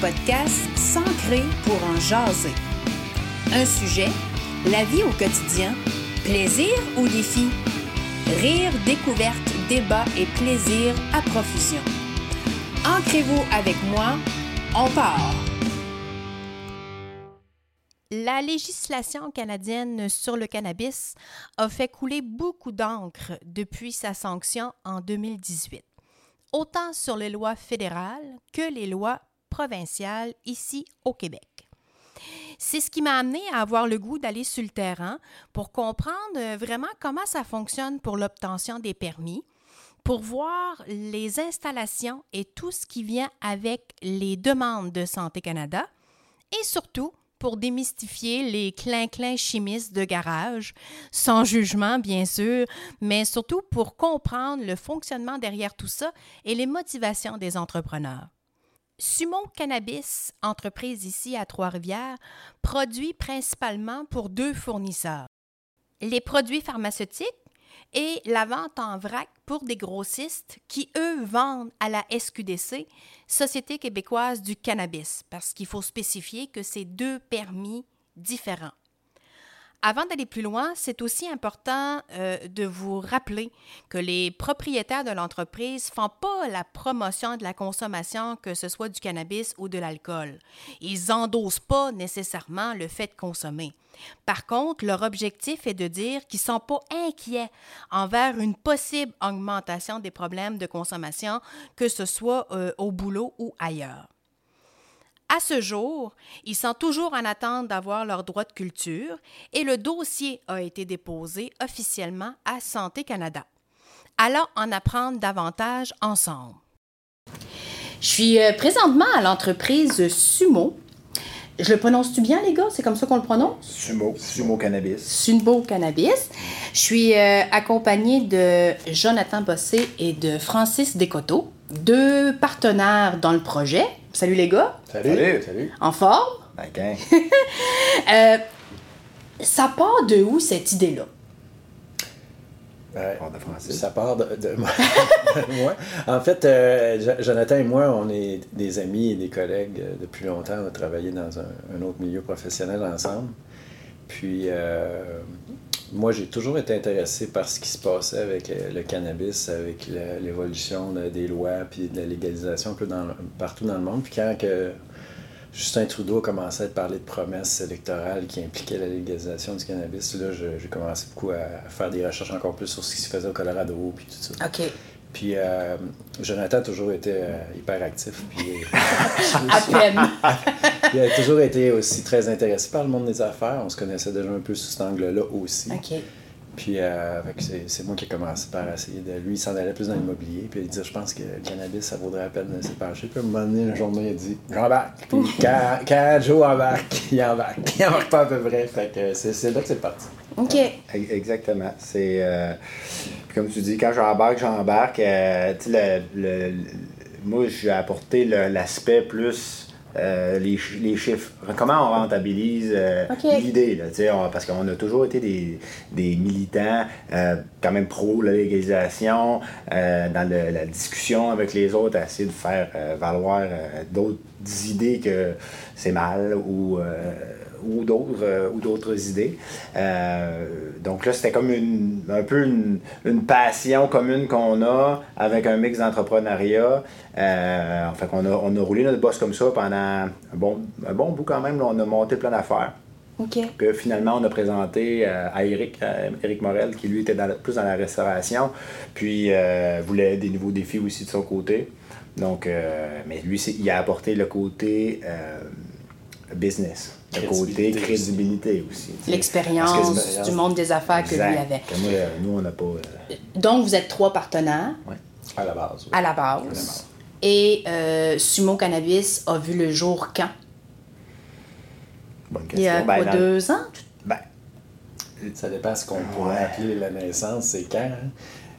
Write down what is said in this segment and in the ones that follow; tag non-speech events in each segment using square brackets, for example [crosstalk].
podcast S'ancrer pour en jaser. Un sujet, la vie au quotidien, plaisir ou défi? Rire, découverte, débat et plaisir à profusion. Ancrez-vous avec moi, on part! La législation canadienne sur le cannabis a fait couler beaucoup d'encre depuis sa sanction en 2018, autant sur les lois fédérales que les lois provinciales ici au Québec. C'est ce qui m'a amené à avoir le goût d'aller sur le terrain pour comprendre vraiment comment ça fonctionne pour l'obtention des permis, pour voir les installations et tout ce qui vient avec les demandes de Santé Canada et surtout pour démystifier les clins-clins chimistes de garage, sans jugement bien sûr, mais surtout pour comprendre le fonctionnement derrière tout ça et les motivations des entrepreneurs. Sumo Cannabis, entreprise ici à Trois-Rivières, produit principalement pour deux fournisseurs. Les produits pharmaceutiques et la vente en vrac pour des grossistes qui, eux, vendent à la SQDC, Société québécoise du cannabis, parce qu'il faut spécifier que c'est deux permis différents. Avant d'aller plus loin, c'est aussi important euh, de vous rappeler que les propriétaires de l'entreprise ne font pas la promotion de la consommation, que ce soit du cannabis ou de l'alcool. Ils n'endossent pas nécessairement le fait de consommer. Par contre, leur objectif est de dire qu'ils ne sont pas inquiets envers une possible augmentation des problèmes de consommation, que ce soit euh, au boulot ou ailleurs. À ce jour, ils sont toujours en attente d'avoir leur droit de culture et le dossier a été déposé officiellement à Santé Canada. Allons en apprendre davantage ensemble. Je suis euh, présentement à l'entreprise Sumo. Je le prononce-tu bien, les gars? C'est comme ça qu'on le prononce? Sumo. Sumo Cannabis. Sumo Cannabis. Je suis euh, accompagnée de Jonathan Bossé et de Francis Descoteaux, deux partenaires dans le projet. Salut les gars. Salut. Salut. En forme? OK. [laughs] Euh, ça part de où cette idée-là? Ouais, Part de Francis. ça part de, de moi. [laughs] de moi. En fait, euh, Jo- Jonathan et moi, on est des amis et des collègues euh, depuis longtemps. On a travaillé dans un, un autre milieu professionnel ensemble. Puis, euh, moi, j'ai toujours été intéressé par ce qui se passait avec le cannabis, avec l'évolution de- des lois, puis de la légalisation un peu dans, partout dans le monde. Puis quand Justin Trudeau commençait à parler de promesses électorales qui impliquaient la légalisation du cannabis, là, j'ai commencé beaucoup à faire des recherches encore plus sur ce qui se faisait au Colorado, puis tout ça. OK. Puis euh, Jonathan a toujours été euh, hyper actif, puis euh, [laughs] À peine. [laughs] il a toujours été aussi très intéressé par le monde des affaires. On se connaissait déjà un peu sous cet angle-là aussi. OK. Puis euh, c'est, moi qui ai commencé par essayer de. Lui, il s'en allait plus dans l'immobilier. Puis il dit Je pense que le cannabis, ça vaudrait la peine de s'y pencher. Puis à un moment donné, une journée, il a dit J'embarque. Puis quand, quand Joe embarque, [laughs] il embarque. Il embarque pas à peu près. Fait que c'est, là que c'est parti. OK. Exactement. C'est. euh, puis comme tu dis, quand j'embarque, j'embarque. euh, tu sais, le, le- le- moi, j'ai apporté l'aspect plus. euh, les, les chiffres. Comment on rentabilise euh, l'idée, parce qu'on a toujours été des, des militants euh, quand même pro la légalisation, dans le- la discussion avec les autres, à essayer de faire valoir d'autres idées que c'est mal ou ou d'autres euh, ou d'autres idées. Euh, donc là, c'était comme une, un peu une, une passion commune qu'on a avec un mix d'entrepreneuriat. Euh, fait qu'on a, on a roulé notre boss comme ça pendant un bon, un bon bout quand même. là. on a monté plein d'affaires. Que finalement, on a présenté à Eric, à Eric Morel, qui lui était dans plus dans la restauration, puis voulait des nouveaux défis aussi de son côté. Donc, mais lui, il a apporté le côté business, le côté Crédibilité aussi. L'expérience du monde des affaires que lui avait. Que moi, euh, nous, on n'a pas. euh, Donc, vous êtes trois partenaires À la base. oui. à la base. À la base. Et euh, Sumo Cannabis a vu le jour quand? bonne Il y a Ben, quoi, dans- deux ans? ben, Ça dépend ce qu'on pourrait appeler la naissance, c'est quand. hein?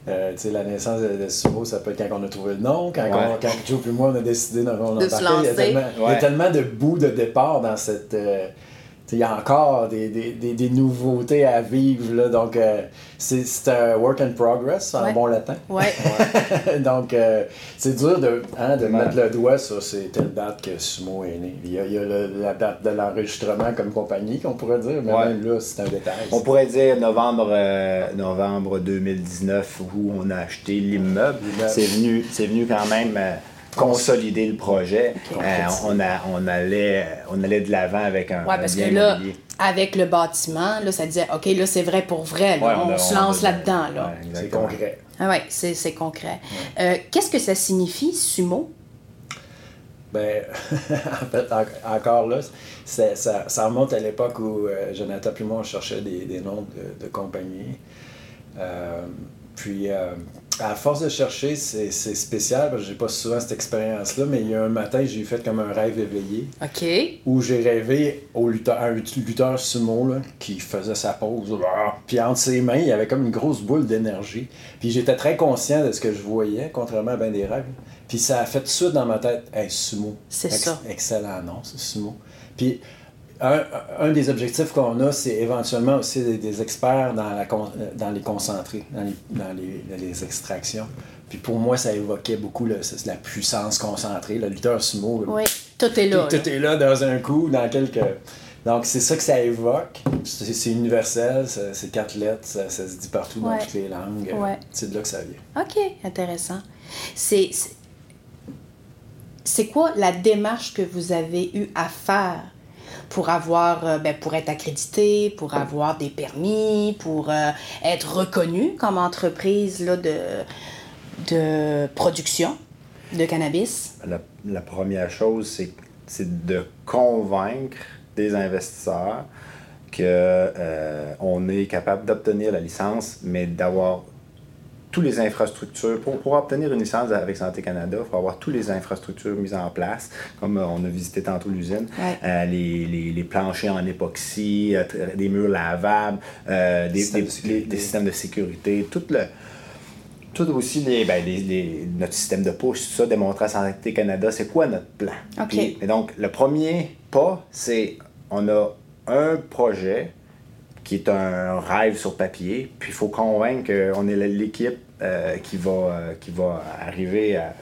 Euh, tu sais, la naissance de, de Sumo, ça peut être quand on a trouvé le nom, quand, Ouais. on- quand Joe et moi on a décidé d'en De se embarquer. Il y a tellement, il y a Ouais. tellement de bouts de départ dans cette, euh, il y a encore des, des, des, nouveautés à vivre. Là, donc, euh, c'est un work in progress en bon latin. Ouais. [laughs] donc, euh, c'est dur de, hein, de mettre le doigt sur c'est telle date que Sumo est né. Il y a, il y a la date de l'enregistrement comme compagnie, qu'on pourrait dire, mais même là, c'est un détail. On pourrait dire novembre, euh, novembre 2019 où on a acheté l'immeuble. C'est venu, venu quand même consolider le projet. Euh, on, a, on, allait, on allait de l'avant avec un. Oui, parce que là, avec le bâtiment, là, ça disait OK, là, c'est vrai pour vrai. on, se lance là-dedans. Là. c'est concret. Ah oui, c'est concret. Euh, qu'est-ce que ça signifie, sumo? Ben, [laughs] en fait, encore là, ça, ça, remonte à l'époque où euh, Jonathan et moi, on cherchait des, des noms de, de compagnies. puis, à force de chercher, c'est spécial parce que j'ai pas souvent cette expérience-là, mais il y a un matin, j'ai fait comme un rêve éveillé. OK. Où j'ai rêvé au lutteur, un lutteur sumo là, qui faisait sa pause. Puis entre ses mains, il y avait comme une grosse boule d'énergie. Puis j'étais très conscient de ce que je voyais, contrairement à bien des rêves. Puis ça a fait tout de suite dans ma tête, hey, sumo. C'est ça. Excellent nom, c'est sumo. Puis un, des objectifs qu'on a, c'est éventuellement aussi des, experts dans, la, dans les concentrés, dans les, dans les, extractions. Puis pour moi, ça évoquait beaucoup le, la puissance concentrée, le lutteur sumo. Oui, tout est là. Tout, est là dans un coup, dans quelques. Donc c'est ça que ça évoque. C'est universel, c'est quatre lettres, ça, se dit partout dans toutes les langues. C'est de là que ça vient. OK, intéressant. C'est. C'est quoi la démarche que vous avez eu à faire pour avoir, euh, ben, pour être accrédité, pour avoir des permis, pour euh, être reconnu comme entreprise là, de, de production de cannabis? La, première chose, c'est de convaincre des investisseurs qu'on euh, on est capable d'obtenir la licence, mais d'avoir toutes les infrastructures. Pour pouvoir obtenir une licence avec Santé Canada, il faut avoir toutes les infrastructures mises en place, comme euh, on a visité tantôt l'usine, euh, les, les, les, planchers en époxy, euh, des murs lavables, des, des, systèmes de sécurité, tout le tout aussi les, ben, les, notre système de push, tout ça, démontrer à Santé Canada, c'est quoi notre plan. et donc, le premier pas, c'est on a un projet qui est un rêve sur papier. Puis il faut convaincre qu'on est l'équipe euh, qui, va, euh, qui va arriver à,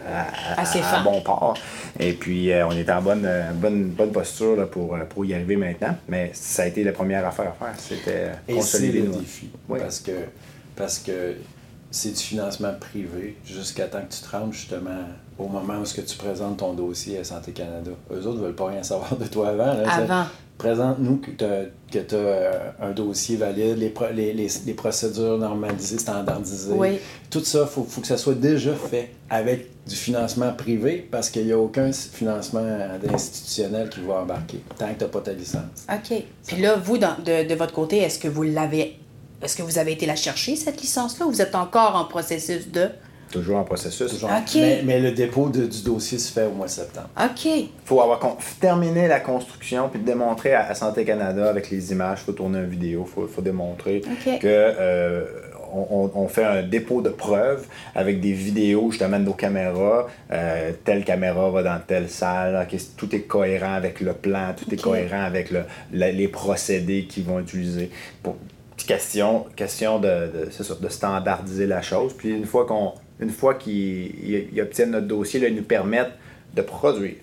à, bon port. Et puis euh, on est en bonne, bonne, bonne posture pour, pour y arriver maintenant. Mais ça a été la première affaire à faire. C'était consolider le défi. Parce que, parce que c'est du financement privé jusqu'à temps que tu te rendes justement au moment où tu présentes ton dossier à Santé Canada. Eux autres ne veulent pas rien savoir de toi avant. avant présente-nous que tu as, euh, un dossier valide, les, les, les, procédures normalisées, standardisées. Tout ça, il faut, faut, que ça soit déjà fait avec du financement privé parce qu'il n'y a aucun financement institutionnel qui va embarquer tant que tu n'as pas ta licence. OK. Puis là, vous, de, de votre côté, est-ce que vous l'avez. Est-ce que vous avez été la chercher, cette licence-là, ou vous êtes encore en processus de. Toujours en processus. Mais, le dépôt du dossier se fait au mois de septembre. OK. Il faut avoir terminé la construction puis démontrer à, Santé Canada avec les images, il faut tourner une vidéo, il faut, démontrer que euh, on, fait un dépôt de preuves avec des vidéos justement de nos caméras. Euh, telle caméra va dans telle salle. tout est cohérent avec le plan, tout est cohérent avec le, les procédés qu'ils vont utiliser. Pour, question, question de, de, de standardiser la chose. Puis une fois qu'on une fois qu'ils obtiennent notre dossier, là, ils nous permettent de produire.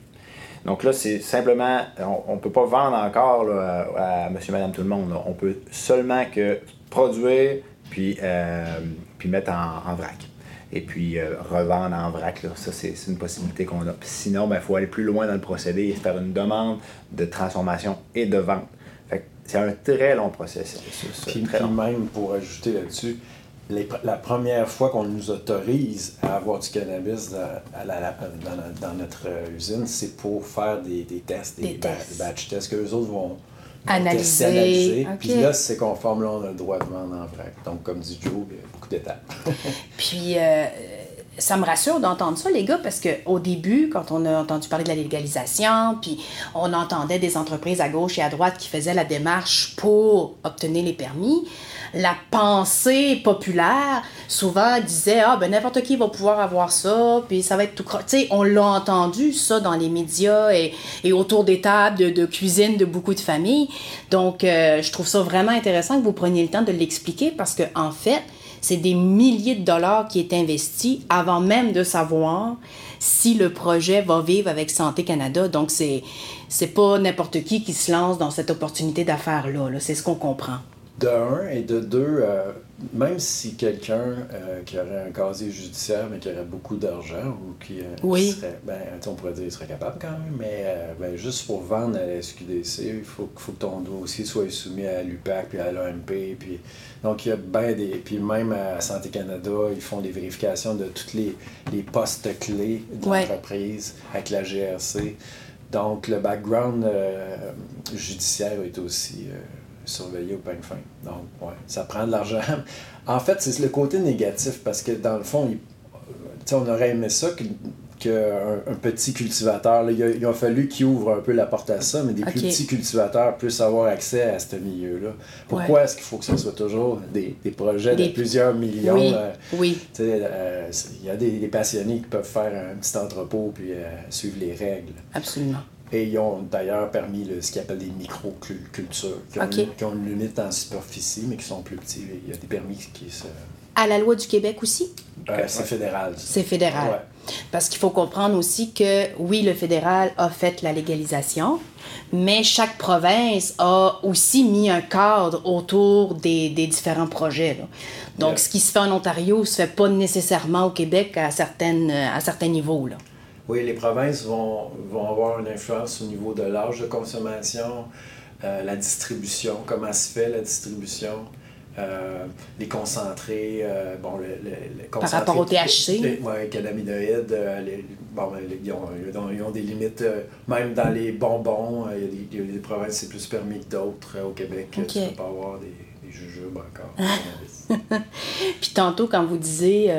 Donc là, c'est simplement, on ne peut pas vendre encore à, monsieur, madame, tout le monde. On peut seulement que produire, puis, euh, puis mettre en, vrac. Et puis euh, revendre en vrac, ça c'est une possibilité qu'on a. sinon, il ben, faut aller plus loin dans le procédé et faire une demande de transformation et de vente. C'est un très long processus. Puis, même pour ajouter là-dessus, la première fois qu'on nous autorise à avoir du cannabis dans, notre euh, usine, c'est pour faire des, tests, des, batch tests que les autres vont analyser. Puis là, c'est conforme, là, on a le droit de vendre en vrac. Donc, comme dit Joe, il y a beaucoup d'étapes. [laughs] Puis, euh, ça me rassure d'entendre ça, les gars, parce qu'au début, quand on a entendu parler de la légalisation, puis on entendait des entreprises à gauche et à droite qui faisaient la démarche pour obtenir les permis, la pensée populaire souvent disait ah ben n'importe qui va pouvoir avoir ça puis ça va être tout tu sais on l'a entendu ça dans les médias et, et autour des tables de, cuisine de beaucoup de familles donc euh, je trouve ça vraiment intéressant que vous preniez le temps de l'expliquer parce que en fait c'est des milliers de dollars qui est investi avant même de savoir si le projet va vivre avec Santé Canada. Donc, c'est, c'est pas n'importe qui qui se lance dans cette opportunité d'affaires-là. -là, c'est ce qu'on comprend. De un, et de deux, euh, même si quelqu'un euh, qui aurait un casier judiciaire, mais qui aurait beaucoup d'argent, ou qui, euh, oui. serait, ben, on pourrait dire qu'il serait capable quand même, mais ben, juste pour vendre à la SQDC, il faut, faut que ton dossier soit soumis à l'UPAC, puis à l'OMP, puis donc il y a bien des... Puis même à Santé Canada, ils font des vérifications de tous les, les postes clés de Ouais. l'entreprise avec la GRC. Donc le background judiciaire est aussi... surveiller au peigne fin. Donc, ouais, ça prend de l'argent. [laughs] En fait, c'est le côté négatif parce que dans le fond, il- on aurait aimé ça que, que un, un petit cultivateur, là, il, a, il a fallu qu'il ouvre un peu la porte à ça, mais des plus petits cultivateurs puissent avoir accès à ce milieu-là. Pourquoi est-ce qu'il faut que ce soit toujours des, des projets Des- de plusieurs millions? oui, euh, oui. euh, il y a des, des passionnés qui peuvent faire un petit entrepôt puis euh, suivre les règles. Absolument. Et ils ont d'ailleurs permis le- ce qu'ils appellent des micro-cultures, qui, ont Ok. une- qui ont une limite en superficie, mais qui sont plus petits. Il y a des permis qui se. À la loi du Québec aussi, Euh, c'est fédéral. c'est fédéral. Ouais. Parce qu'il faut comprendre aussi que, oui, le fédéral a fait la légalisation, mais chaque province a aussi mis un cadre autour des, des différents projets. là. Donc, Yeah. ce qui se fait en Ontario se fait pas nécessairement au Québec à, certaines, à certains niveaux. Là. Oui, les provinces vont, vont avoir une influence au niveau de l'âge de consommation, euh, la distribution, comment se fait la distribution, euh, les concentrés, euh, bon, le, le, le concentré- rapport au THC. ouais, cannabinoïdes, euh, les- bon, les- ils, ont, ils ont- ils ont des limites, même dans les bonbons, il y a des, provinces c'est plus permis que d'autres. au Québec, tu Ok. peux pas avoir des, des jujubes encore. [laughs] Puis tantôt, quand vous disiez,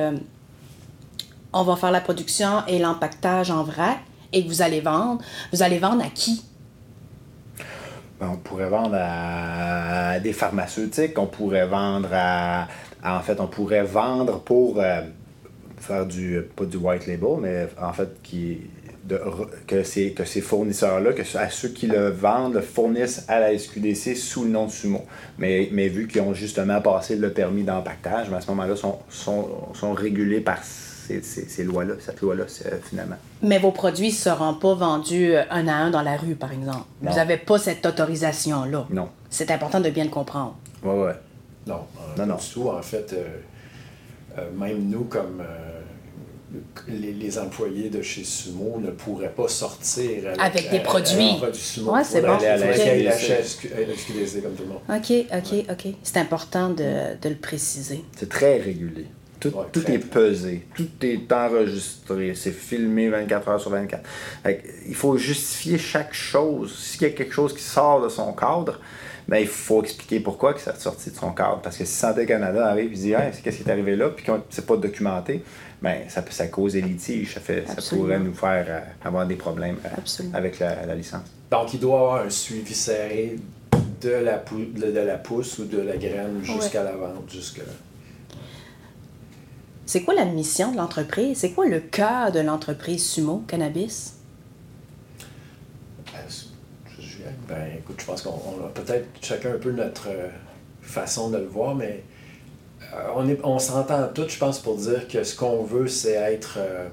on va faire la production et l'empaquetage en vrac et que vous allez vendre, vous allez vendre à qui? Ben, on pourrait vendre à des pharmaceutiques, on pourrait vendre à. En fait, on pourrait vendre pour euh, faire du. pas du white label, mais en fait, que, ces, que ces fournisseurs-là, que à ceux qui le vendent, le fournissent à la SQDC sous le nom de Sumo. Mais, mais vu qu'ils ont justement passé le permis d'empaquetage, ben, à ce moment-là, sont, sont, sont régulés par ces, ces, ces lois-là, cette loi-là, c'est- finalement. Mais vos produits ne seront pas vendus euh, un à un dans la rue, par exemple. Non. Vous n'avez pas cette autorisation-là. Non. C'est important de bien le comprendre. Ouais, ouais. Non, euh, Non, pas non. du tout. En fait, euh, euh, même nous, comme euh, les, les employés de chez Sumo, ne pourraient pas sortir avec, Avec des euh, produits. produit Sumo. Ouais, c'est bon. aller à la Ok. Comme tout le monde. OK, OK, OK. C'est important de, de le préciser. C'est très régulier. Tout, Ouais, tout très. est pesé, tout est enregistré, c'est filmé 24 heures sur 24. Fait que il faut justifier chaque chose. S'il y a quelque chose qui sort de son cadre, ben, il faut expliquer pourquoi que ça est sorti de son cadre. Parce que si Santé Canada arrive et dit hey, c'est qu'est-ce qui est arrivé là, puis qu'on c'est pas documenté, ben, ça, peut- ça cause des litiges. Ça, fait, ça pourrait nous faire euh, avoir des problèmes euh, avec la, la licence. Donc, il doit y avoir un suivi serré de la, pou- de, de la pousse ou de la graine jusqu'à la vente. Jusqu'à... C'est quoi la mission de l'entreprise? C'est quoi le cœur de l'entreprise Sumo Cannabis? Ben, je- Ben, écoute, je pense qu'on on a peut-être chacun un peu notre euh, façon de le voir, mais euh, on, est, on s'entend tous, je pense, pour dire que ce qu'on veut, c'est être. euh,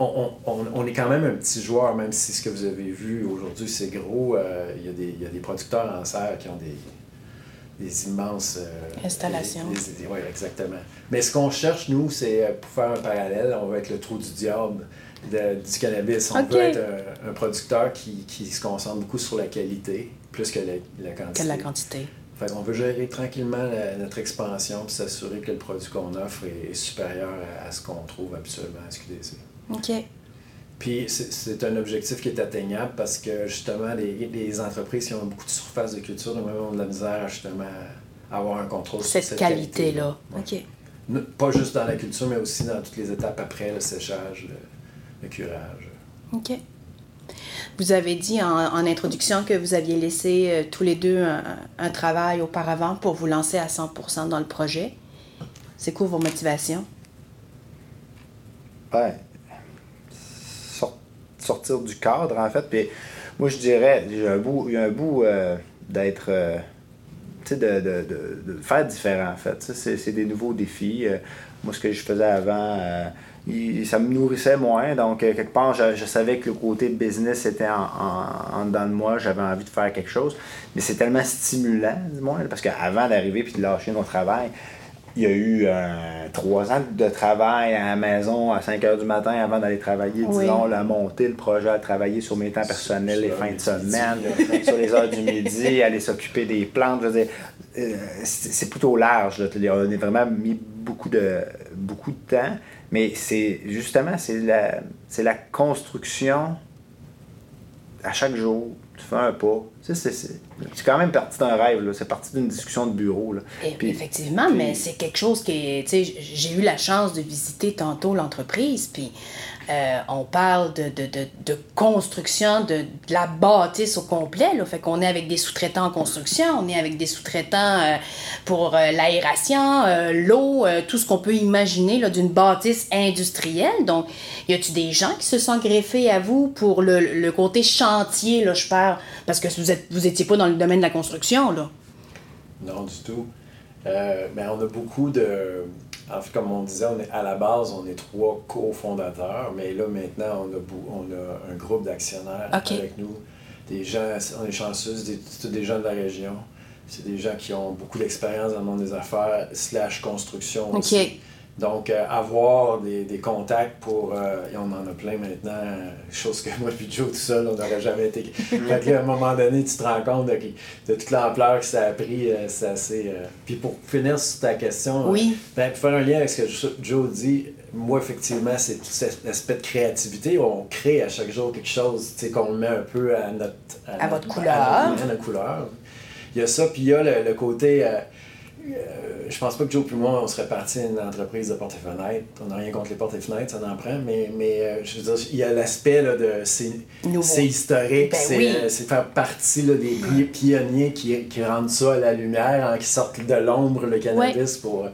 on, est quand même un petit joueur, même si ce que vous avez vu aujourd'hui, c'est gros. euh, Il y, des- il y a des producteurs en serre qui ont des, des immenses. euh, Installations. oui, exactement. Mais ce qu'on cherche, nous, c'est euh, pour faire un parallèle, on veut être le trou du diable de- du cannabis. On Ok. veut être un, un producteur qui, qui se concentre beaucoup sur la qualité plus que la, la quantité. Quelle la quantité? Fait qu'on veut gérer tranquillement la- notre expansion puis s'assurer que le produit qu'on offre est, est supérieur à, à ce qu'on trouve habituellement à SQDC. OK. Puis c'est- c'est un objectif qui est atteignable parce que justement, les, les entreprises qui ont beaucoup de surface de culture, nous ont de la misère à justement avoir un contrôle sur Cette cette qualité-là. Ouais. OK. pas juste dans la culture, mais aussi dans toutes les étapes après, le séchage, le, curage. OK. Vous avez dit en, introduction que vous aviez laissé euh, tous les deux un, travail auparavant pour vous lancer à 100% dans le projet. C'est quoi vos motivations? Ouais. Sortir du cadre, en fait. Puis moi, je dirais, il y a un bout, y a un bout euh, d'être. Euh, tu sais, de, de, de, faire différent, en fait. C'est des nouveaux défis. moi, ce que je faisais avant ça me nourrissait moins. Donc, euh, quelque part, je, savais que le côté business était en, dedans de moi. J'avais envie de faire quelque chose. Mais c'est tellement stimulant, du moins, parce qu'avant d'arriver puis de lâcher mon travail, il y a eu euh, trois ans de travail à la maison à 5 heures du matin avant d'aller travailler, disons, la monter le projet, à travailler sur mes temps personnels les fins de semaine, [laughs] sur les heures du midi, aller s'occuper des plantes. Je veux dire, euh, c'est plutôt large. On a vraiment mis beaucoup de, beaucoup de temps. Mais c'est justement, c'est la, c'est la construction à chaque jour. Tu fais un pas. C'est, c'est, quand même parti d'un rêve, c'est parti d'une discussion de bureau. Là. effectivement, mais c'est quelque chose qui J'ai eu la chance de visiter tantôt l'entreprise, puis euh, on parle de, construction de, la bâtisse au complet. Là. Fait qu'on est avec des sous-traitants en construction, on est avec des sous-traitants euh, pour euh, l'aération, l'eau, tout ce qu'on peut imaginer d'une bâtisse industrielle. Donc, y a-tu des gens qui se sont greffés à vous pour le, le côté chantier, là, je parle, parce que vous êtes vous étiez pas dans le domaine de la construction, là? Non, du tout. mais on a beaucoup de en fait, comme on disait, on est, à la base, on est trois cofondateurs, mais là, maintenant, on a, on a un groupe d'actionnaires avec nous. Des gens, on est chanceux, c'est des gens de la région. C'est des gens qui ont beaucoup d'expérience dans le monde des affaires, slash construction aussi. Donc, euh, avoir des, des, contacts pour. Euh, et on en a plein maintenant, euh, chose que [laughs] moi et Joe tout seul, on n'aurait jamais été. [laughs] fait à un moment donné, tu te rends compte de, de toute l'ampleur que ça a pris. c'est assez. Puis pour finir sur ta question, oui. ben, pour faire un lien avec ce que Joe dit, moi, effectivement, c'est tout cet aspect de créativité. On crée à chaque jour quelque chose, qu'on met un peu à notre. À, votre couleur. À notre, couleur. Il y a ça, puis il y a le, le côté euh, je pense pas que Joe et moi, on serait parti une entreprise de portes et fenêtres. On n'a rien contre les portes et fenêtres, ça en prend, mais, mais euh, je veux dire, il y a l'aspect de c'est historique, ben euh, c'est faire partie là, des pionniers qui, qui rendent ça à la lumière, hein, qui sortent de l'ombre le cannabis pour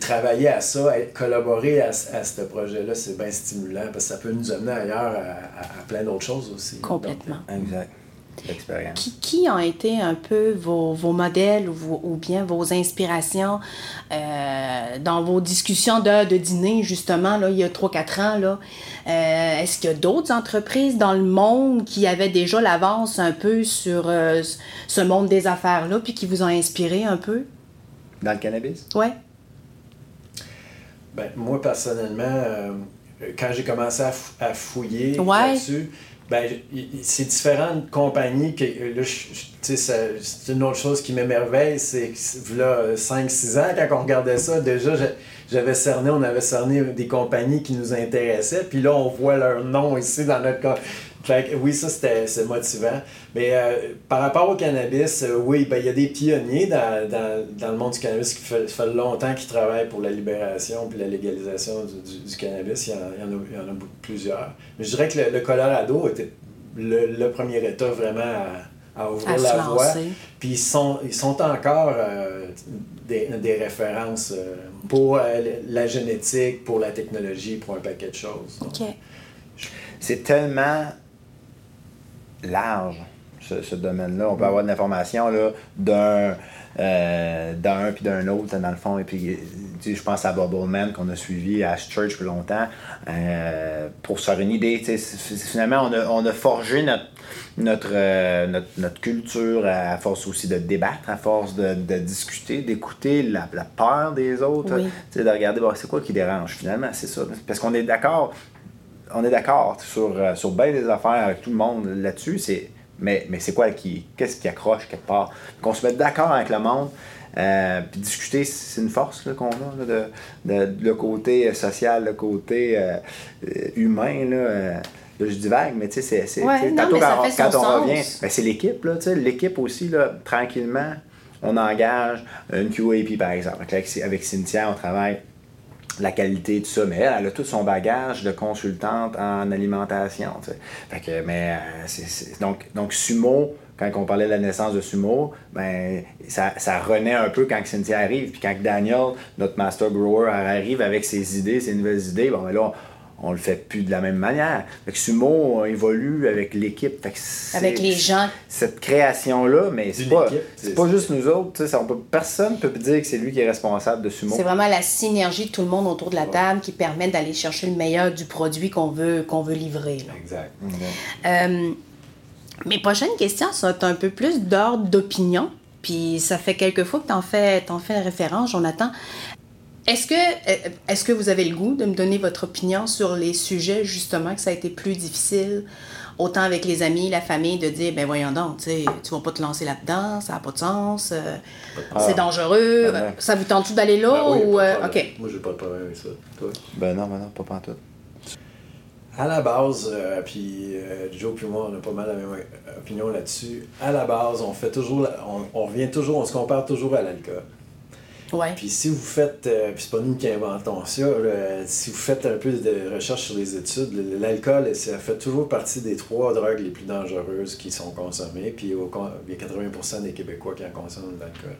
travailler à ça, collaborer à, à ce projet-là, c'est bien stimulant parce que ça peut nous amener ailleurs à, plein d'autres choses aussi. Complètement. exact. Qui, qui, ont été un peu vos, vos modèles ou, ou, bien vos inspirations euh, dans vos discussions d'heures de dîner, justement, là, il y a 3-4 ans? Là, euh, est-ce qu'il y a d'autres entreprises dans le monde qui avaient déjà l'avance un peu sur euh, ce monde des affaires-là, puis qui vous ont inspiré un peu? Dans le cannabis? Oui. Ben, moi, personnellement, quand j'ai commencé à, à fouiller là-dessus, ben, c'est différentes compagnies que là, c'est une autre chose qui m'émerveille, c'est que là, 5-6 ans, quand on regardait ça, déjà, j'avais cerné, on avait cerné des compagnies qui nous intéressaient, puis là, on voit leur nom ici dans notre cas. oui, ça, c'était motivant. Mais euh, par rapport au cannabis, euh, oui, ben, il y a des pionniers dans, dans, dans, le monde du cannabis qui fait, fait longtemps qu'ils travaillent pour la libération et la légalisation du, du, cannabis. Il y, en, il, y en a, il y en a plusieurs. Mais je dirais que le, Colorado était le, le, premier État vraiment à, à ouvrir la voie. Puis ils sont, ils sont encore euh, des, des, références pour la génétique, pour la technologie, pour un paquet de choses. OK. C'est tellement large ce, domaine-là. On peut avoir de l'information d'un euh, d'un puis d'un autre, dans le fond. Et puis, je pense à Bubbleman qu'on a suivi à Church pour longtemps euh, pour se faire une idée. Finalement, on a, on a forgé notre, notre, euh, notre, notre, culture à force aussi de débattre, à force de, de discuter, d'écouter la, la, peur des autres, de regarder c'est quoi qui dérange finalement, c'est ça. Parce qu'on est d'accord. On est d'accord sur, sur bien des affaires avec tout le monde là-dessus. C'est mais, mais c'est quoi qui. Qu'est-ce qui accroche quelque part? Qu'on se mette d'accord avec le monde. Euh, puis discuter, c'est une force qu'on a, de, de, le côté social, le côté euh, humain. Là, euh, je dis vague, mais tu sais, c'est. Ouais, tantôt, quand, quand on revient, ben, c'est l'équipe. L'équipe aussi, là, tranquillement, on engage une QAP par exemple. Avec, avec Cynthia, on travaille la qualité, tout ça. Mais elle, a tout son bagage de consultante en alimentation. Fait que, mais, euh, donc, donc, Sumo, quand on parlait de la naissance de Sumo, ben, ça, ça renaît un peu quand Cynthia arrive. Puis quand Daniel, notre master grower, arrive avec ses idées, ses nouvelles idées, bon, ben là, on le fait plus de la même manière. Fait que Sumo évolue avec l'équipe. Fait que c'est- Avec les gens. Cette création-là, mais c'est pas, pas juste nous autres. tu sais, ça, on peut, personne ne peut dire que c'est lui qui est responsable de Sumo. C'est vraiment la synergie de tout le monde autour de la table qui permet d'aller chercher le meilleur du produit qu'on veut, qu'on veut livrer. là. Exact. Euh, mes prochaines questions sont un peu plus d'ordre d'opinion. Puis ça fait quelques fois que tu en fais, t'en fais référence, Jonathan. Est-ce que, euh, est-ce que vous avez le goût de me donner votre opinion sur les sujets, justement, que ça a été plus difficile, autant avec les amis, la famille, de dire, ben voyons donc, tu sais, tu vas pas te lancer là-dedans, ça n'a pas de sens, euh, c'est dangereux, Ah ouais. ça vous tente-tu d'aller là Ben oui, ou... pas de euh. OK. Moi, j'ai pas de problème avec ça. Toi? Ben non, ben non, pas pantoute. À la base, euh, puis euh, Joe puis moi, on a pas mal la même opinion là-dessus. À la base, on fait toujours, la- on, on revient toujours, on se compare toujours à l'alcool. Puis si vous faites, euh, puis c'est pas nous qui inventons ça, si vous faites un peu de recherche sur les études, l'alcool, ça fait toujours partie des trois drogues les plus dangereuses qui sont consommées. Puis il y a 80% des Québécois qui en consomment de l'alcool.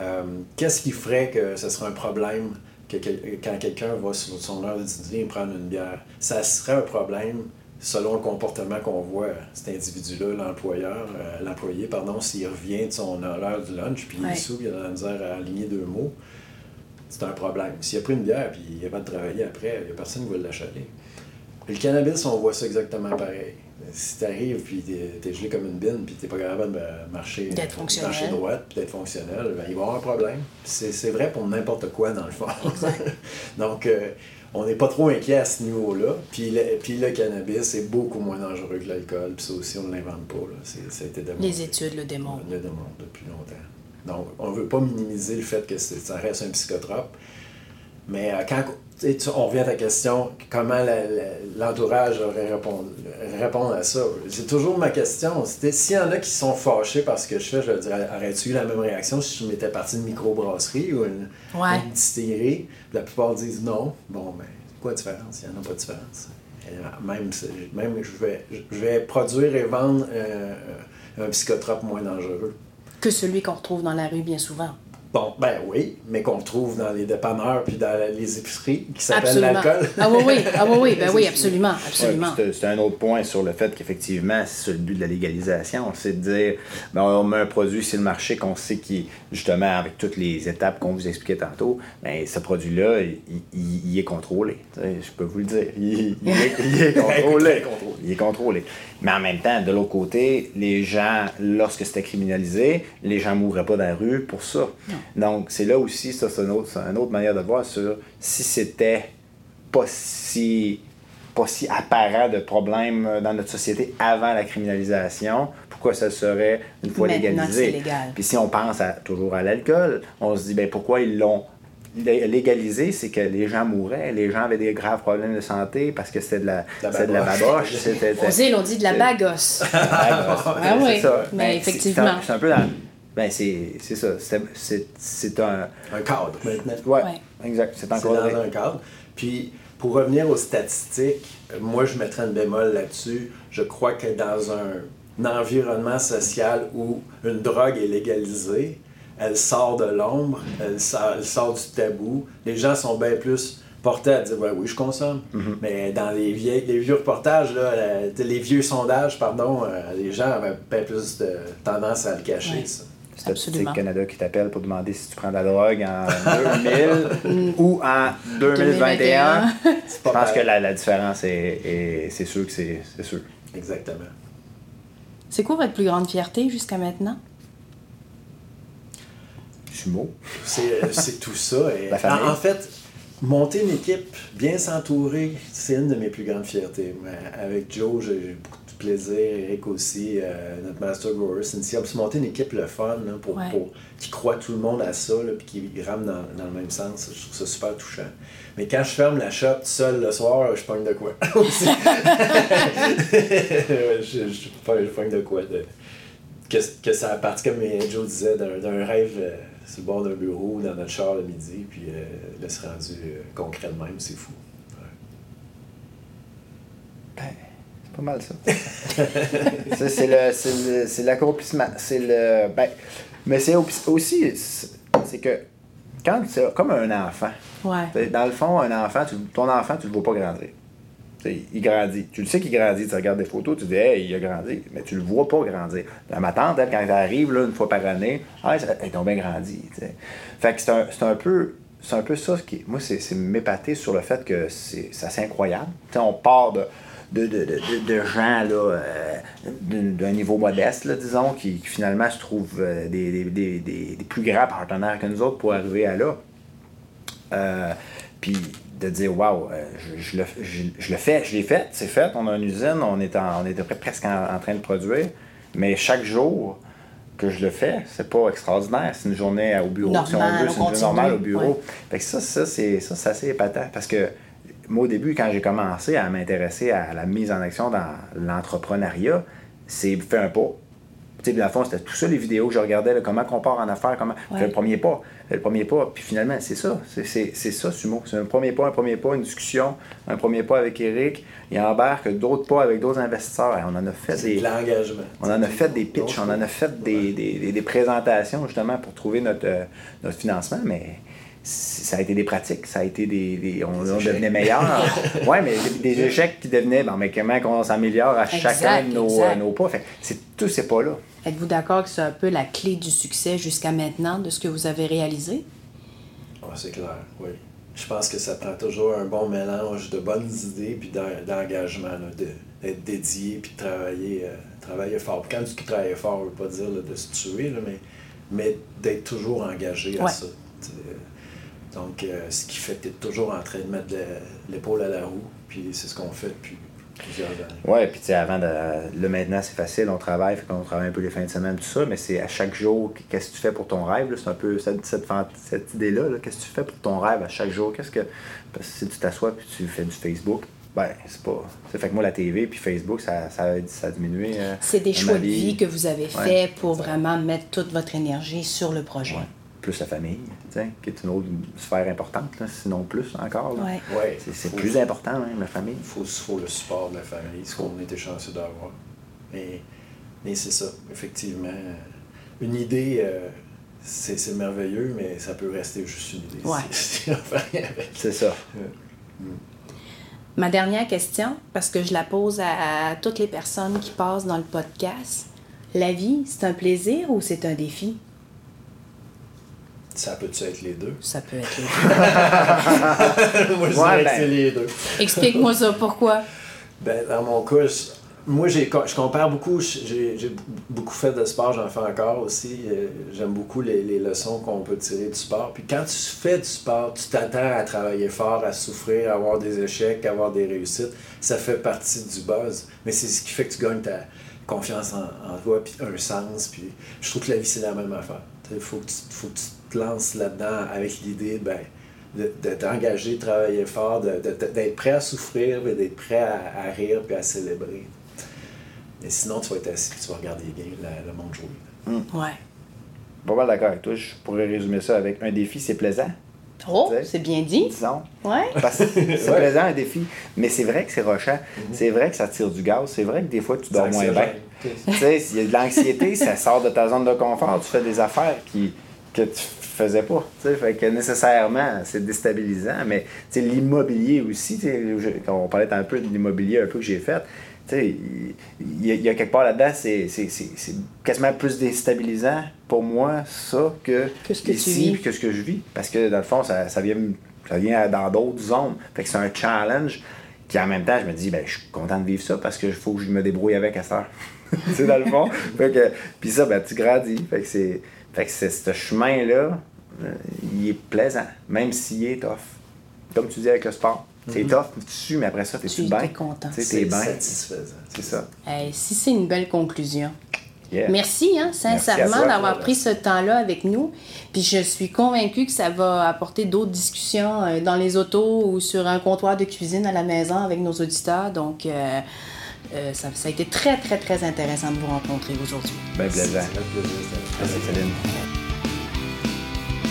Euh, Qu'est-ce qui ferait que ce serait un problème que quand quelqu'un va sur son heure de dîner prendre une bière? Ça serait un problème selon le comportement qu'on voit cet individu-là, l'employeur, euh, l'employé, pardon, s'il revient de son heure du lunch, puis il Ouais. puis il a de la misère à aligner deux mots, c'est un problème. S'il a pris une bière, puis il va de travailler après, il n'y a personne qui va l'achaler. Le cannabis, on voit ça exactement pareil. Si tu arrives, puis tu es, gelé comme une bine, puis tu pas capable de marcher, marcher droite, puis d'être fonctionnel, ben, il va y avoir un problème. C'est c'est vrai pour n'importe quoi, dans le fond. [laughs] Donc, euh, on n'est pas trop inquiet à ce niveau-là. Puis le, puis le cannabis est beaucoup moins dangereux que l'alcool, puis ça aussi, on ne l'invente pas. Là. C'est- Ça a été démontré. Les études le démontrent. On le démontre depuis longtemps. Donc, on ne veut pas minimiser le fait que c'est- ça reste un psychotrope. Mais euh, quand tu on revient à ta question, comment la- la- l'entourage aurait répondu, répondre à ça? C'est toujours ma question. C'était s'il y en a qui sont fâchés parce que je fais, je leur dirais, aurais-tu eu la même réaction si je m'étais parti d'une microbrasserie ou une, Ouais. une distillerie? La plupart disent non. Bon, ben, quoi de différence? Il n'y en a pas de différence. Euh, Même, même je, vais, je vais produire et vendre euh, un psychotrope moins dangereux. Que celui qu'on retrouve dans la rue bien souvent. Bon, ben oui, mais qu'on trouve dans les dépanneurs puis dans les épiceries qui s'appelle Absolument. l'alcool. Ah oui, oui, ah oui, oui, [laughs] ben oui, absolument, absolument. c'est un autre point sur le fait qu'effectivement, c'est le but de la légalisation, c'est de dire, ben, on met un produit sur le marché qu'on sait qui, justement, avec toutes les étapes qu'on vous expliquait tantôt, ben, ce produit-là, il, il- il est contrôlé. Je peux vous le dire. Il, il est, il est [laughs] contrôlé. Il est contrôlé. Mais en même temps, de l'autre côté, les gens, lorsque c'était criminalisé, les gens ne mourraient pas dans la rue pour ça. Donc, c'est là aussi, ça, c'est une autre, une autre manière de voir sur si c'était pas si pas si apparent de problèmes euh, dans notre société avant la criminalisation, pourquoi ça serait une fois Maintenant légalisé? légal. Puis si on pense à- toujours à l'alcool, on se dit ben pourquoi ils l'ont légalisé, c'est que les gens mouraient, les gens avaient des graves problèmes de santé parce que c'était de la, La de la baboche. baboche, c'était Aux îles, on dit de la c'est- bagosse. [laughs] ah oui, mais effectivement. C'est un, c'est un peu dans- ben c'est c'est ça, c'est- un Un cadre maintenant. ouais, Ouais. exact, c'est encore dans un cadre. Puis, pour revenir aux statistiques, moi, je mettrais une bémol là-dessus. Je crois que dans un, un environnement social où une drogue est légalisée, elle sort de l'ombre, elle sort, elle sort du tabou. Les gens sont bien plus portés à dire ouais, oui, je consomme. Mais dans les, vieilles, les vieux reportages, là, les vieux sondages, pardon, euh, les gens avaient bien plus de tendance à le cacher. Ouais. ça. Le Canada qui t'appelle pour demander si tu prends de la drogue en 2000 [laughs] ou en 2021. C'est Je pense que la, la différence est, est- c'est sûr que c'est sûr. Exactement. C'est quoi votre plus grande fierté jusqu'à maintenant? Sumo. C'est euh, c'est tout ça. Et [laughs] La famille. en, en fait, monter une équipe, bien s'entourer, c'est une de mes plus grandes fiertés. Mais Avec Joe, j'ai beaucoup de plaisir. Eric aussi, euh, notre master grower, Cynthia. Puis monter une équipe le fun, là, pour, Ouais. pour- qui croit tout le monde à ça, là, puis qui rame dans, dans le même sens. Je trouve ça super touchant. Mais quand je ferme la shop tout seul le soir, je pogne de quoi? [laughs] Je, je, pogne- je pogne de quoi de, que, que ça a parti, comme Joe disait, d'un d'un rêve euh, sur le bord d'un bureau, dans notre char le midi, puis euh, là, c'est rendu euh, concret de même, c'est fou. Ben, c'est pas mal ça. [laughs] Ça, c'est le- c'est le- c'est l'accomplissement. C'est le. Ben, mais c'est au- aussi. C'est que quand c'est comme un enfant. Ouais. Dans le fond, un enfant, tu- ton enfant, tu le vois pas grandir. Il grandit. Tu le sais qu'il grandit. Tu regardes des photos, tu dis, hey, il a grandi. Mais tu le vois pas grandir. La ma tante, quand elle arrive là, une fois par année, ah, elle est bien grandi. Fait que c'est un, un peu. C'est un peu ça ce qui. Moi, c'est m'épater sur le fait que c'est assez incroyable. On part de. De, de, de, gens là, euh, d'un niveau modeste, là, disons, qui, finalement se trouvent euh, des, des- des plus grands partenaires que nous autres pour arriver à là. Euh, puis de dire, waouh, je, je le, je, je le fais, je l'ai fait, c'est fait, on a une usine, on est, en- on est presque en, en train de produire, mais chaque jour que je le fais, c'est pas extraordinaire, c'est une journée au bureau, si on veut, c'est une journée normale au bureau. ouais. Fait que ça, ça c'est ça, c'est assez épatant parce que moi, au début, quand j'ai commencé à m'intéresser à la mise en action dans l'entrepreneuriat, c'est fait un pas. Le fond, c'était tout ça, les vidéos que je regardais, là, comment qu'on part en affaires, comment. Ouais. Fait le premier pas. Fait le premier pas. Puis finalement, c'est ça. C'est- ça, Sumo. C'est un premier pas, un premier pas, une discussion, un premier pas avec Eric. Il embarque d'autres pas avec d'autres investisseurs. Et on en a fait des. de l'engagement. On en a fait des pitchs, on en a fait des, des, des- des présentations justement pour trouver notre, euh, notre financement, mais ça a été des pratiques, ça a été des. des- on, on devenait meilleur. [laughs] ouais, mais des, des échecs qui devenaient, bon, mais comment on s'améliore à Exact, chacun de nos, euh, nos pas. Fait que c'est tous ces pas-là. Êtes-vous d'accord que c'est un peu la clé du succès jusqu'à maintenant de ce que vous avez réalisé? Ouais, c'est clair, oui. Je pense que ça prend toujours un bon mélange de bonnes idées puis d'en- d'engagement, là, de- d'être dédié puis de travailler, euh, travailler fort. Puis quand je dis travailler fort, je ne veux pas dire là, de se tuer, là, mais, mais d'être toujours engagé à Ouais. ça. tu sais. Donc, euh, ce qui fait que tu es toujours en train de mettre le- l'épaule à la roue, puis c'est ce qu'on fait depuis plusieurs années. Ouais, puis tu sais, avant de. Là, maintenant, c'est facile, on travaille, fait qu'on travaille un peu les fins de semaine, tout ça, mais c'est à chaque jour, qu'est-ce que tu fais pour ton rêve, là, c'est un peu cette, cette, cette idée-là, là, qu'est-ce que tu fais pour ton rêve à chaque jour, qu'est-ce que. Parce que si tu t'assois puis tu fais du Facebook, ben, c'est pas. Ça fait que moi, la TV puis Facebook, ça, ça, a, ça a diminué. euh, C'est des choix de vie que vous avez Ouais. faits pour vraiment mettre toute votre énergie sur le projet. Ouais. Plus la famille, tu sais, qui est une autre sphère importante, là, sinon plus encore. Ouais. Ouais, C'est, plus important, même, la famille. Il faut, faut le support de la famille, ce qu'on était chanceux d'avoir. Mais, mais c'est ça, effectivement. Une idée, euh, c'est c'est merveilleux, mais ça peut rester juste une idée. Ouais. [laughs] Si- si. C'est ça. Ma dernière question, parce que je la pose à, à toutes les personnes qui passent dans le podcast. La vie, c'est un plaisir ou c'est un défi? Ça peut-tu être les deux? Ça peut être les [laughs] deux. Moi, je Ouais, dirais ben. que c'est les deux. Explique-moi ça, pourquoi? Ben, dans mon cas, je- moi, j'ai, je compare beaucoup. J'ai, j'ai beaucoup fait de sport, j'en fais encore aussi. Euh, J'aime beaucoup les, les leçons qu'on peut tirer du sport. Puis quand tu fais du sport, tu t'attends à travailler fort, à souffrir, à avoir des échecs, à avoir des réussites. Ça fait partie du buzz. Mais c'est ce qui fait que tu gagnes ta confiance en, en toi, puis un sens. Puis je trouve que la vie, c'est la même affaire. Il faut, que tu- faut que tu te lances là-dedans avec l'idée, ben, de, de t'engager, de travailler fort, de- de- d'être prêt à souffrir, mais d'être prêt à, à rire puis à célébrer. Mais sinon, tu vas être assis et tu vas regarder bien la- le monde jouer. Ouais. Pas mal d'accord avec toi. Je pourrais résumer ça avec un défi, c'est plaisant, Oh, c'est bien dit. disons. Ouais. Parce que [laughs] c'est Ouais. plaisant un défi, mais c'est vrai que c'est rochant. C'est vrai que ça tire du gaz. C'est vrai que des fois tu dors moins bien. tu sais, s'il y a de l'anxiété, ça sort de ta zone de confort. Tu fais des affaires qui, que tu faisais pas. Fait que nécessairement, c'est déstabilisant. Mais l'immobilier aussi, je- on parlait un peu de l'immobilier un peu que j'ai fait. tu sais, Il y, a- il y a quelque part là-dedans, c'est quasiment plus déstabilisant pour moi, ça, que, Que ce que ici, que ce que je vis. Parce que dans le fond, ça, ça vient, ça vient dans d'autres zones. Fait que c'est un challenge. Puis en même temps, je me dis, ben, je suis content de vivre ça parce qu'il faut que je me débrouille avec à ça. c'est [laughs] dans le fond. Fait que, puis ça, ben, tu grandis. Fait que c'est, fait que c'est ce chemin-là, euh, il est plaisant, même s'il est tough. Comme tu dis avec le sport. C'est tough, tu suis, mais après ça, t'es Tu bien? es content. T'es bien. satisfaisant. C'est ça. Hey, si c'est une belle conclusion. Yeah. Merci, hein, sincèrement, d'avoir pris ce temps-là avec nous. Puis je suis convaincue que ça va apporter d'autres discussions euh, dans les autos ou sur un comptoir de cuisine à la maison avec nos auditeurs. Donc, euh, euh, ça, ça a été très, très, très intéressant de vous rencontrer aujourd'hui. Ben plaisant. Merci Céline.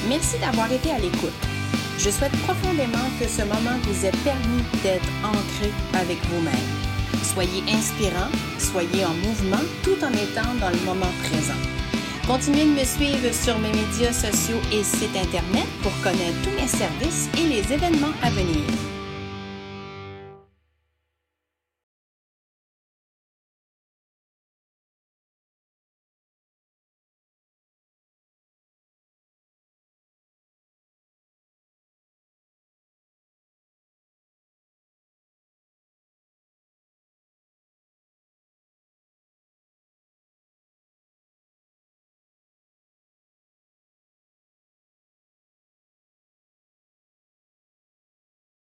Merci d'avoir été à l'écoute. Je souhaite profondément que ce moment vous ait permis d'être ancré avec vous-même. Soyez inspirant, soyez en mouvement tout en étant dans le moment présent. Continuez de me suivre sur mes médias sociaux et site internet pour connaître tous mes services et les événements à venir.